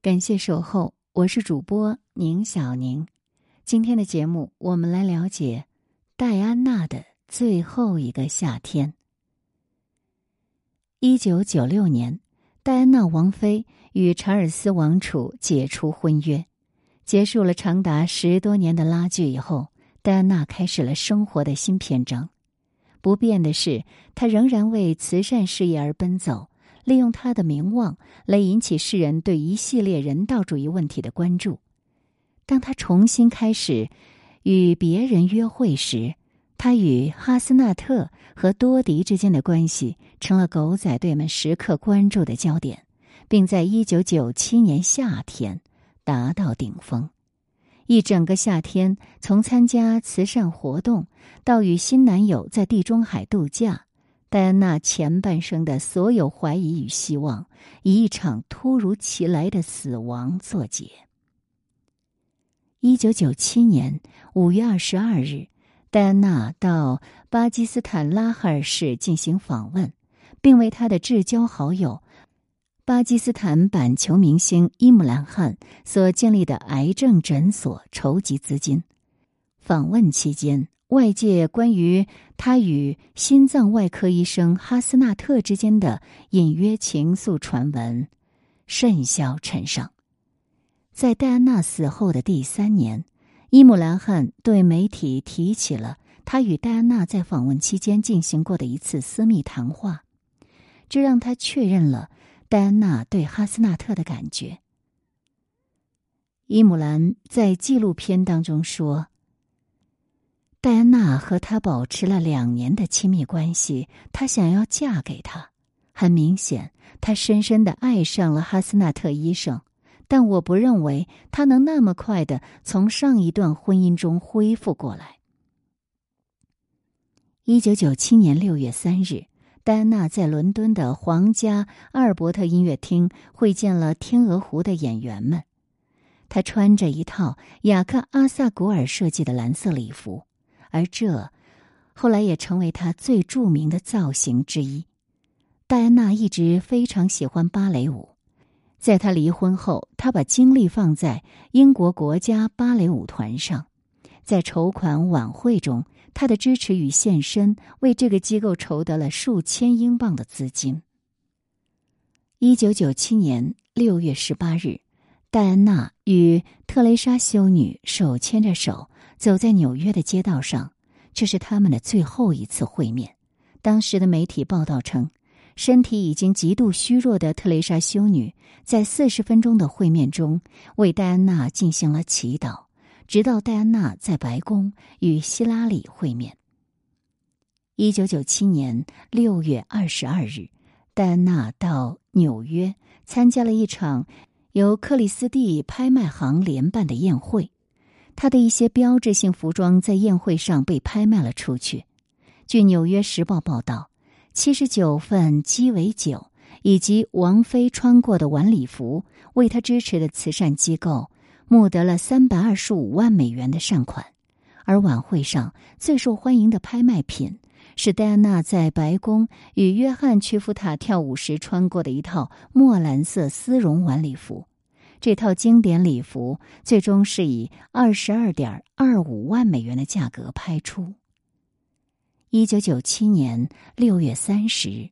感谢守候，我是主播宁小宁。今天的节目，我们来了解戴安娜的最后一个夏天。一九九六年，戴安娜王妃与查尔斯王储解除婚约，结束了长达十多年的拉锯以后，戴安娜开始了生活的新篇章。不变的是，她仍然为慈善事业而奔走。利用他的名望来引起世人对一系列人道主义问题的关注。当他重新开始与别人约会时，他与哈斯纳特和多迪之间的关系成了狗仔队们时刻关注的焦点，并在一九九七年夏天达到顶峰。一整个夏天，从参加慈善活动到与新男友在地中海度假。戴安娜前半生的所有怀疑与希望，以一场突如其来的死亡作结。一九九七年五月二十二日，戴安娜到巴基斯坦拉哈尔市进行访问，并为她的至交好友巴基斯坦板球明星伊姆兰汗所建立的癌症诊所筹集资金。访问期间。外界关于他与心脏外科医生哈斯纳特之间的隐约情愫传闻甚嚣尘上。在戴安娜死后的第三年，伊姆兰汗对媒体提起了他与戴安娜在访问期间进行过的一次私密谈话，这让他确认了戴安娜对哈斯纳特的感觉。伊姆兰在纪录片当中说。戴安娜和他保持了两年的亲密关系，她想要嫁给他。很明显，她深深的爱上了哈斯纳特医生，但我不认为他能那么快的从上一段婚姻中恢复过来。一九九七年六月三日，戴安娜在伦敦的皇家阿尔伯特音乐厅会见了《天鹅湖》的演员们。她穿着一套雅克·阿萨古尔设计的蓝色礼服。而这，后来也成为他最著名的造型之一。戴安娜一直非常喜欢芭蕾舞，在她离婚后，她把精力放在英国国家芭蕾舞团上，在筹款晚会中，她的支持与献身为这个机构筹得了数千英镑的资金。一九九七年六月十八日，戴安娜与特蕾莎修女手牵着手。走在纽约的街道上，这是他们的最后一次会面。当时的媒体报道称，身体已经极度虚弱的特蕾莎修女在四十分钟的会面中为戴安娜进行了祈祷，直到戴安娜在白宫与希拉里会面。一九九七年六月二十二日，戴安娜到纽约参加了一场由克里斯蒂拍卖行联办的宴会。他的一些标志性服装在宴会上被拍卖了出去。据《纽约时报》报道，七十九份鸡尾酒以及王菲穿过的晚礼服，为他支持的慈善机构募得了三百二十五万美元的善款。而晚会上最受欢迎的拍卖品是戴安娜在白宫与约翰·屈夫塔跳舞时穿过的一套墨蓝色丝绒晚礼服。这套经典礼服最终是以二十二点二五万美元的价格拍出。一九九七年六月三十日，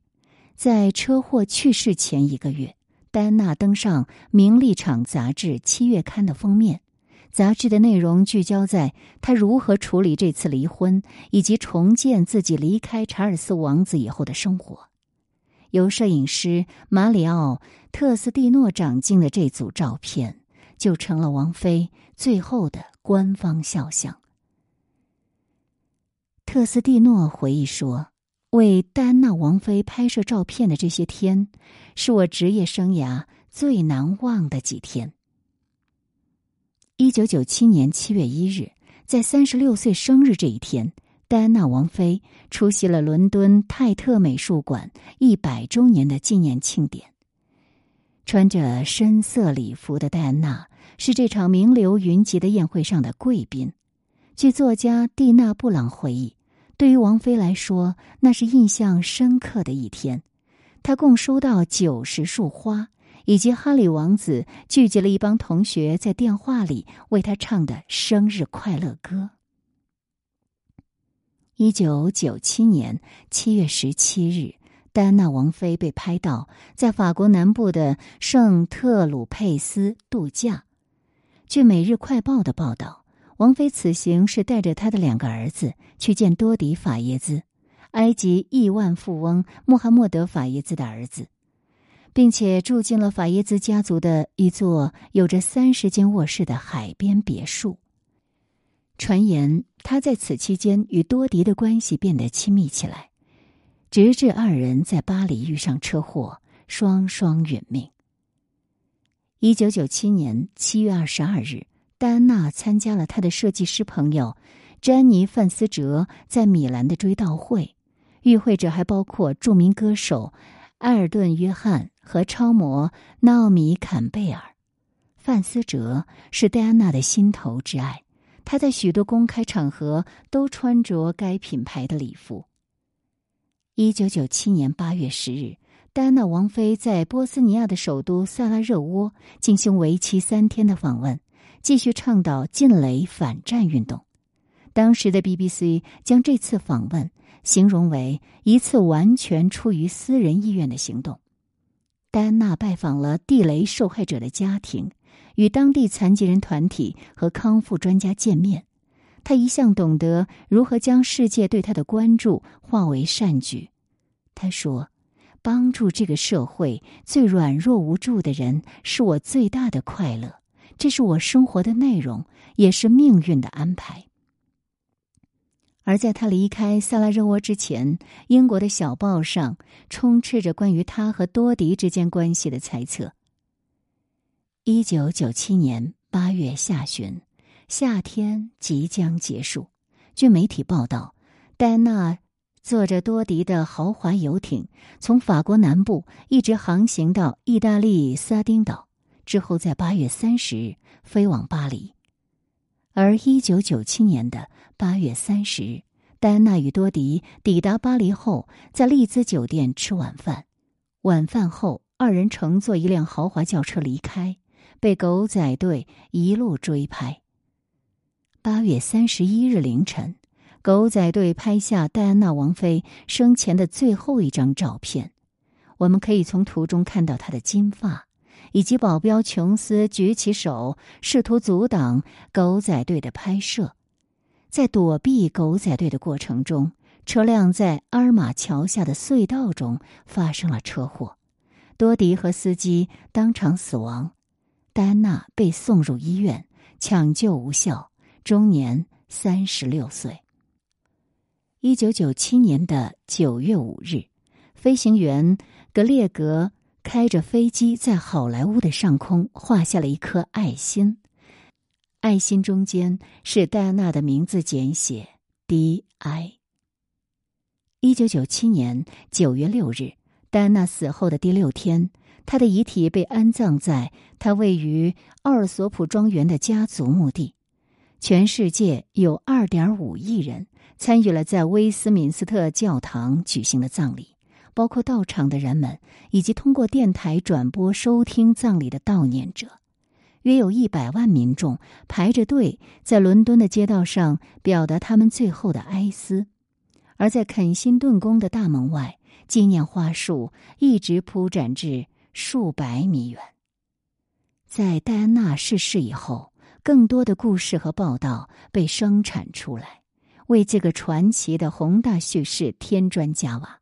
在车祸去世前一个月，戴安娜登上《名利场》杂志七月刊的封面。杂志的内容聚焦在她如何处理这次离婚，以及重建自己离开查尔斯王子以后的生活。由摄影师马里奥·特斯蒂诺掌镜的这组照片，就成了王菲最后的官方肖像。特斯蒂诺回忆说：“为戴安娜王妃拍摄照片的这些天，是我职业生涯最难忘的几天。”一九九七年七月一日，在三十六岁生日这一天。戴安娜王妃出席了伦敦泰特美术馆一百周年的纪念庆典。穿着深色礼服的戴安娜是这场名流云集的宴会上的贵宾。据作家蒂娜·布朗回忆，对于王妃来说，那是印象深刻的一天。她共收到九十束花，以及哈里王子聚集了一帮同学，在电话里为他唱的生日快乐歌。一九九七年七月十七日，戴安娜王妃被拍到在法国南部的圣特鲁佩斯度假。据《每日快报》的报道，王妃此行是带着她的两个儿子去见多迪法耶兹，埃及亿万富翁穆罕默德法耶兹的儿子，并且住进了法耶兹家族的一座有着三十间卧室的海边别墅。传言他在此期间与多迪的关系变得亲密起来，直至二人在巴黎遇上车祸，双双殒命。一九九七年七月二十二日，戴安娜参加了她的设计师朋友詹妮·范斯哲在米兰的追悼会，与会者还包括著名歌手埃尔顿·约翰和超模纳奥米·坎贝尔。范思哲是戴安娜的心头之爱。他在许多公开场合都穿着该品牌的礼服。一九九七年八月十日，戴安娜王妃在波斯尼亚的首都萨拉热窝进行为期三天的访问，继续倡导禁雷反战运动。当时的 BBC 将这次访问形容为一次完全出于私人意愿的行动。戴安娜拜访了地雷受害者的家庭。与当地残疾人团体和康复专家见面，他一向懂得如何将世界对他的关注化为善举。他说：“帮助这个社会最软弱无助的人是我最大的快乐，这是我生活的内容，也是命运的安排。”而在他离开萨拉热窝之前，英国的小报上充斥着关于他和多迪之间关系的猜测。一九九七年八月下旬，夏天即将结束。据媒体报道，戴安娜坐着多迪的豪华游艇，从法国南部一直航行到意大利撒丁岛，之后在八月三十日飞往巴黎。而一九九七年的八月三十日，戴安娜与多迪抵达巴黎后，在丽兹酒店吃晚饭。晚饭后，二人乘坐一辆豪华轿车离开。被狗仔队一路追拍。八月三十一日凌晨，狗仔队拍下戴安娜王妃生前的最后一张照片。我们可以从图中看到她的金发，以及保镖琼斯举起手试图阻挡狗仔队的拍摄。在躲避狗仔队的过程中，车辆在阿尔马桥下的隧道中发生了车祸，多迪和司机当场死亡。戴安娜被送入医院，抢救无效，终年三十六岁。一九九七年的九月五日，飞行员格列格开着飞机在好莱坞的上空画下了一颗爱心，爱心中间是戴安娜的名字简写 D.I。一九九七年九月六日，戴安娜死后的第六天。他的遗体被安葬在他位于奥尔索普庄园的家族墓地。全世界有二点五亿人参与了在威斯敏斯特教堂举行的葬礼，包括到场的人们以及通过电台转播收听葬礼的悼念者。约有一百万民众排着队在伦敦的街道上表达他们最后的哀思，而在肯辛顿宫的大门外，纪念花束一直铺展至。数百米远。在戴安娜逝世以后，更多的故事和报道被生产出来，为这个传奇的宏大叙事添砖加瓦。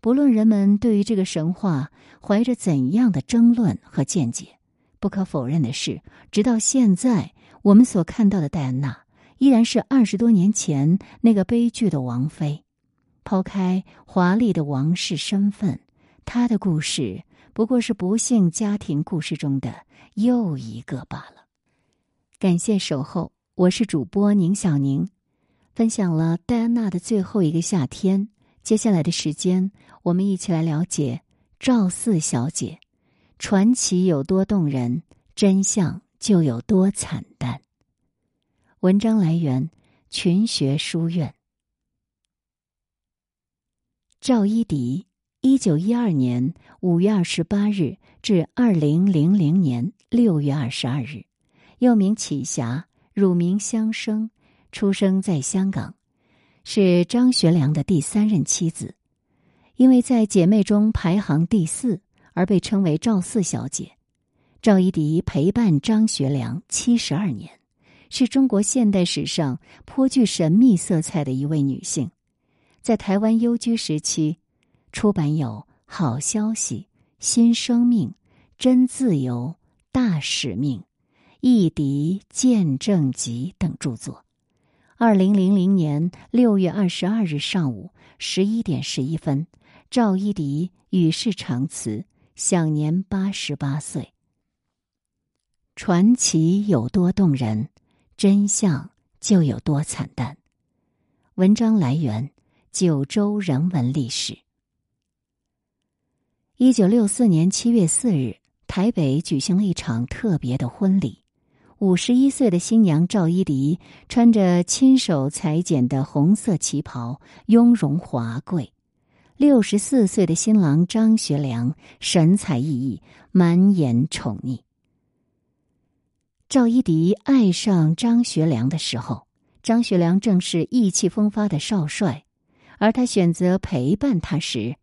不论人们对于这个神话怀着怎样的争论和见解，不可否认的是，直到现在，我们所看到的戴安娜依然是二十多年前那个悲剧的王妃。抛开华丽的王室身份，她的故事。不过是不幸家庭故事中的又一个罢了。感谢守候，我是主播宁小宁，分享了戴安娜的最后一个夏天。接下来的时间，我们一起来了解赵四小姐传奇有多动人，真相就有多惨淡。文章来源：群学书院。赵一迪。一九一二年五月二十八日至二零零零年六月二十二日，又名启霞，乳名香生，出生在香港，是张学良的第三任妻子，因为在姐妹中排行第四，而被称为赵四小姐。赵一荻陪伴张学良七十二年，是中国现代史上颇具神秘色彩的一位女性，在台湾幽居时期。出版有《好消息》《新生命》《真自由》《大使命》《异敌见证集》等著作。二零零零年六月二十二日上午十一点十一分，赵一荻与世长辞，享年八十八岁。传奇有多动人，真相就有多惨淡。文章来源：九州人文历史。一九六四年七月四日，台北举行了一场特别的婚礼。五十一岁的新娘赵一荻穿着亲手裁剪的红色旗袍，雍容华贵；六十四岁的新郎张学良神采奕奕，满眼宠溺。赵一荻爱上张学良的时候，张学良正是意气风发的少帅；而他选择陪伴他时，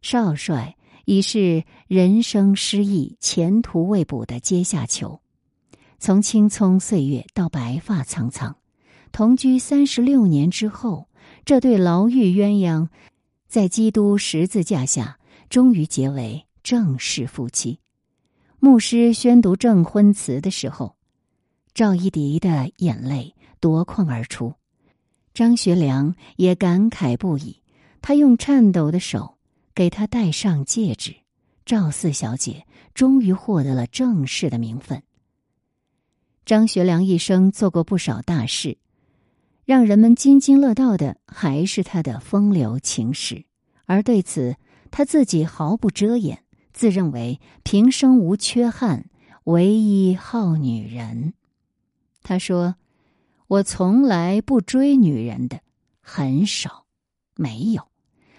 少帅。已是人生失意、前途未卜的阶下囚。从青葱岁月到白发苍苍，同居三十六年之后，这对牢狱鸳鸯，在基督十字架下终于结为正式夫妻。牧师宣读证婚词的时候，赵一荻的眼泪夺眶而出，张学良也感慨不已。他用颤抖的手。给他戴上戒指，赵四小姐终于获得了正式的名分。张学良一生做过不少大事，让人们津津乐道的还是他的风流情史，而对此他自己毫不遮掩，自认为平生无缺憾，唯一好女人。他说：“我从来不追女人的，很少，没有，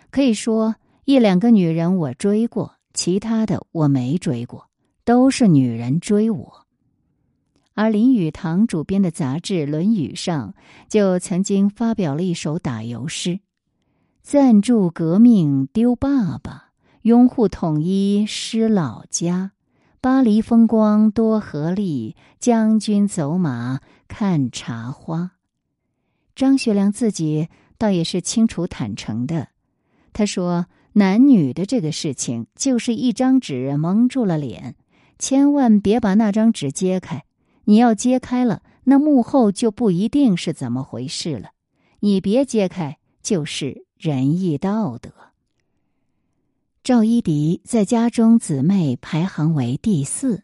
可以说。”一两个女人我追过，其他的我没追过，都是女人追我。而林语堂主编的杂志《论语》上就曾经发表了一首打油诗：“赞助革命丢爸爸，拥护统一失老家。巴黎风光多合力，将军走马看茶花。”张学良自己倒也是清楚坦诚的，他说。男女的这个事情，就是一张纸蒙住了脸，千万别把那张纸揭开。你要揭开了，那幕后就不一定是怎么回事了。你别揭开，就是仁义道德。赵一荻在家中姊妹排行为第四，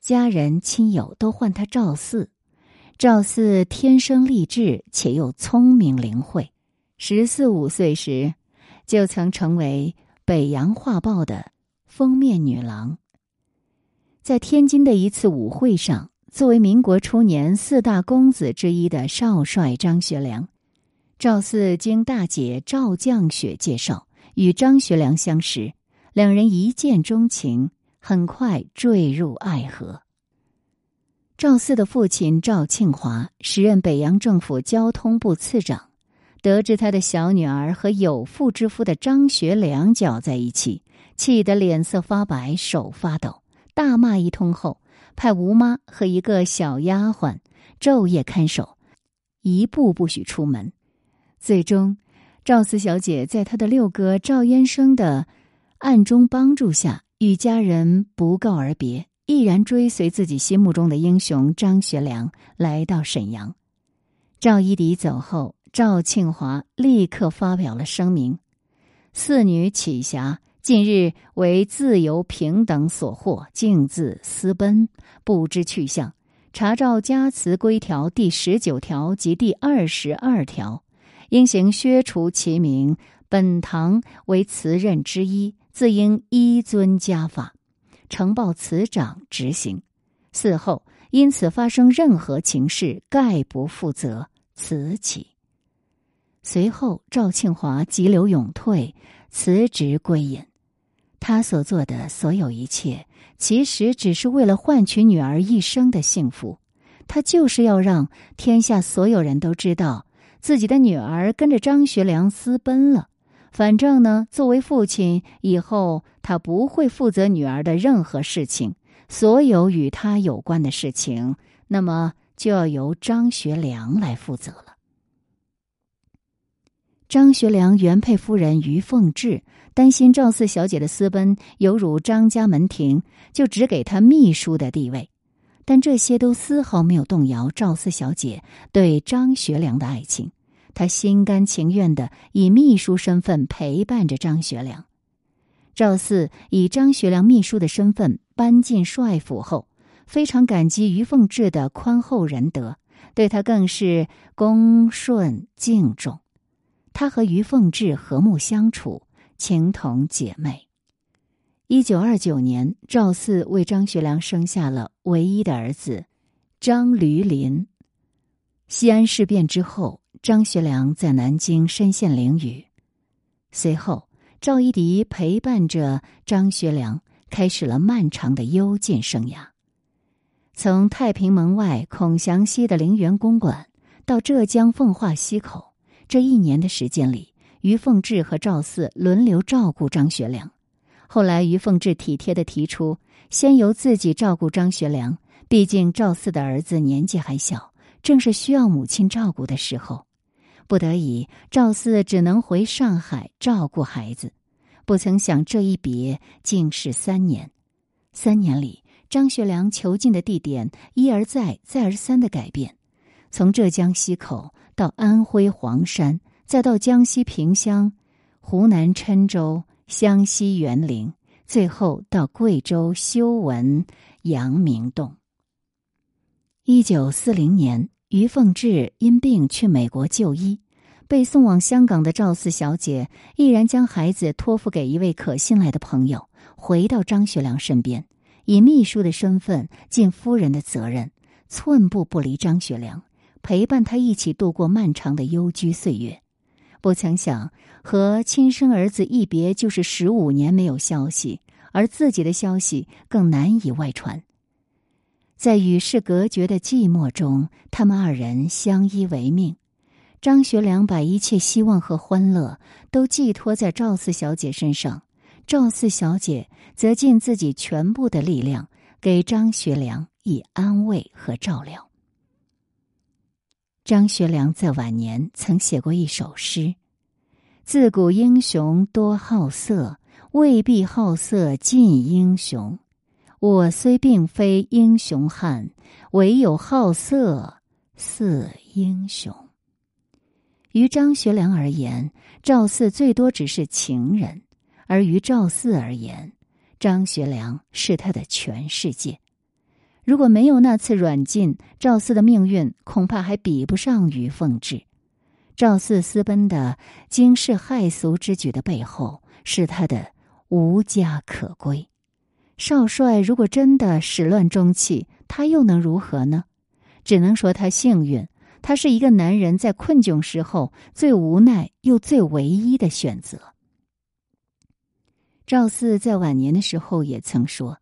家人亲友都唤他赵四。赵四天生丽质，且又聪明灵慧。十四五岁时。就曾成为《北洋画报》的封面女郎。在天津的一次舞会上，作为民国初年四大公子之一的少帅张学良，赵四经大姐赵绛雪介绍与张学良相识，两人一见钟情，很快坠入爱河。赵四的父亲赵庆华时任北洋政府交通部次长。得知他的小女儿和有妇之夫的张学良搅在一起，气得脸色发白，手发抖，大骂一通后，派吴妈和一个小丫鬟昼夜看守，一步不许出门。最终，赵四小姐在她的六哥赵燕生的暗中帮助下，与家人不告而别，毅然追随自己心目中的英雄张学良来到沈阳。赵一荻走后。赵庆华立刻发表了声明：“四女启霞近日为自由平等所惑，径自私奔，不知去向。查照家祠规条第十九条及第二十二条，应行削除其名。本堂为祠任之一，自应依遵家法，呈报祠长执行。嗣后因此发生任何情事，概不负责。此起。”随后，赵庆华急流勇退，辞职归隐。他所做的所有一切，其实只是为了换取女儿一生的幸福。他就是要让天下所有人都知道，自己的女儿跟着张学良私奔了。反正呢，作为父亲，以后他不会负责女儿的任何事情，所有与他有关的事情，那么就要由张学良来负责了。张学良原配夫人于凤至担心赵四小姐的私奔有辱张家门庭，就只给她秘书的地位，但这些都丝毫没有动摇赵四小姐对张学良的爱情。她心甘情愿的以秘书身份陪伴着张学良。赵四以张学良秘书的身份搬进帅府后，非常感激于凤至的宽厚仁德，对他更是恭顺敬重。他和于凤至和睦相处，情同姐妹。一九二九年，赵四为张学良生下了唯一的儿子张驴林。西安事变之后，张学良在南京身陷囹圄。随后，赵一荻陪伴着张学良，开始了漫长的幽禁生涯。从太平门外孔祥熙的陵园公馆，到浙江奉化溪口。这一年的时间里，于凤至和赵四轮流照顾张学良。后来，于凤至体贴的提出，先由自己照顾张学良，毕竟赵四的儿子年纪还小，正是需要母亲照顾的时候。不得已，赵四只能回上海照顾孩子。不曾想，这一别竟是三年。三年里，张学良囚禁的地点一而再、再而三的改变，从浙江溪口。到安徽黄山，再到江西萍乡、湖南郴州、湘西沅陵，最后到贵州修文、阳明洞。一九四零年，于凤至因病去美国就医，被送往香港的赵四小姐毅然将孩子托付给一位可信赖的朋友，回到张学良身边，以秘书的身份尽夫人的责任，寸步不离张学良。陪伴他一起度过漫长的幽居岁月，不曾想和亲生儿子一别就是十五年没有消息，而自己的消息更难以外传。在与世隔绝的寂寞中，他们二人相依为命。张学良把一切希望和欢乐都寄托在赵四小姐身上，赵四小姐则尽自己全部的力量给张学良以安慰和照料。张学良在晚年曾写过一首诗：“自古英雄多好色，未必好色尽英雄。我虽并非英雄汉，唯有好色似英雄。”于张学良而言，赵四最多只是情人；而于赵四而言，张学良是他的全世界。如果没有那次软禁，赵四的命运恐怕还比不上于凤至。赵四私奔的惊世骇俗之举的背后，是他的无家可归。少帅如果真的始乱终弃，他又能如何呢？只能说他幸运，他是一个男人在困窘时候最无奈又最唯一的选择。赵四在晚年的时候也曾说：“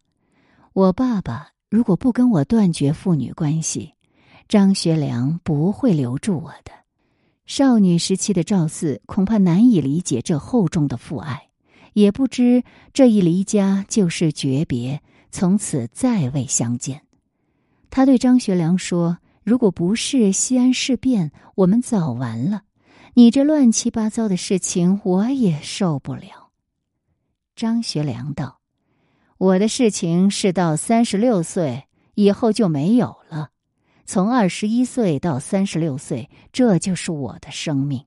我爸爸。”如果不跟我断绝父女关系，张学良不会留住我的。少女时期的赵四恐怕难以理解这厚重的父爱，也不知这一离家就是诀别，从此再未相见。他对张学良说：“如果不是西安事变，我们早完了。你这乱七八糟的事情，我也受不了。”张学良道。我的事情是到三十六岁以后就没有了，从二十一岁到三十六岁，这就是我的生命。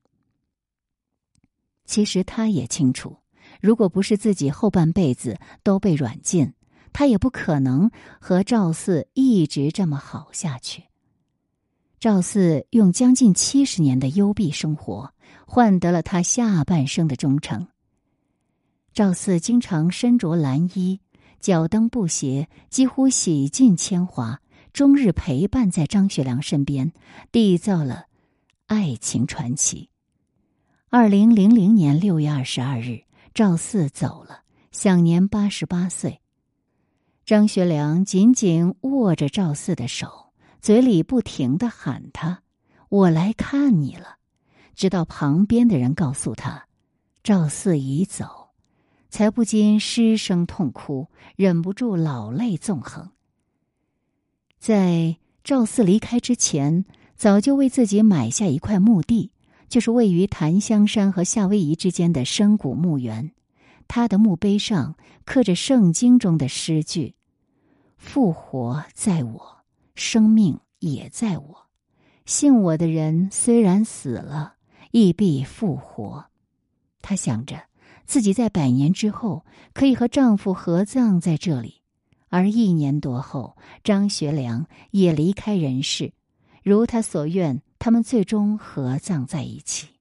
其实他也清楚，如果不是自己后半辈子都被软禁，他也不可能和赵四一直这么好下去。赵四用将近七十年的幽闭生活，换得了他下半生的忠诚。赵四经常身着蓝衣。脚蹬布鞋，几乎洗尽铅华，终日陪伴在张学良身边，缔造了爱情传奇。二零零零年六月二十二日，赵四走了，享年八十八岁。张学良紧紧握着赵四的手，嘴里不停的喊他：“我来看你了。”直到旁边的人告诉他，赵四已走，才不禁失声痛哭，忍不住老泪纵横。在赵四离开之前，早就为自己买下一块墓地，就是位于檀香山和夏威夷之间的深谷墓园。他的墓碑上刻着圣经中的诗句：“复活在我，生命也在我。信我的人虽然死了。”亦必复活。他想着自己在百年之后可以和丈夫合葬在这里，而一年多后，张学良也离开人世，如他所愿，他们最终合葬在一起。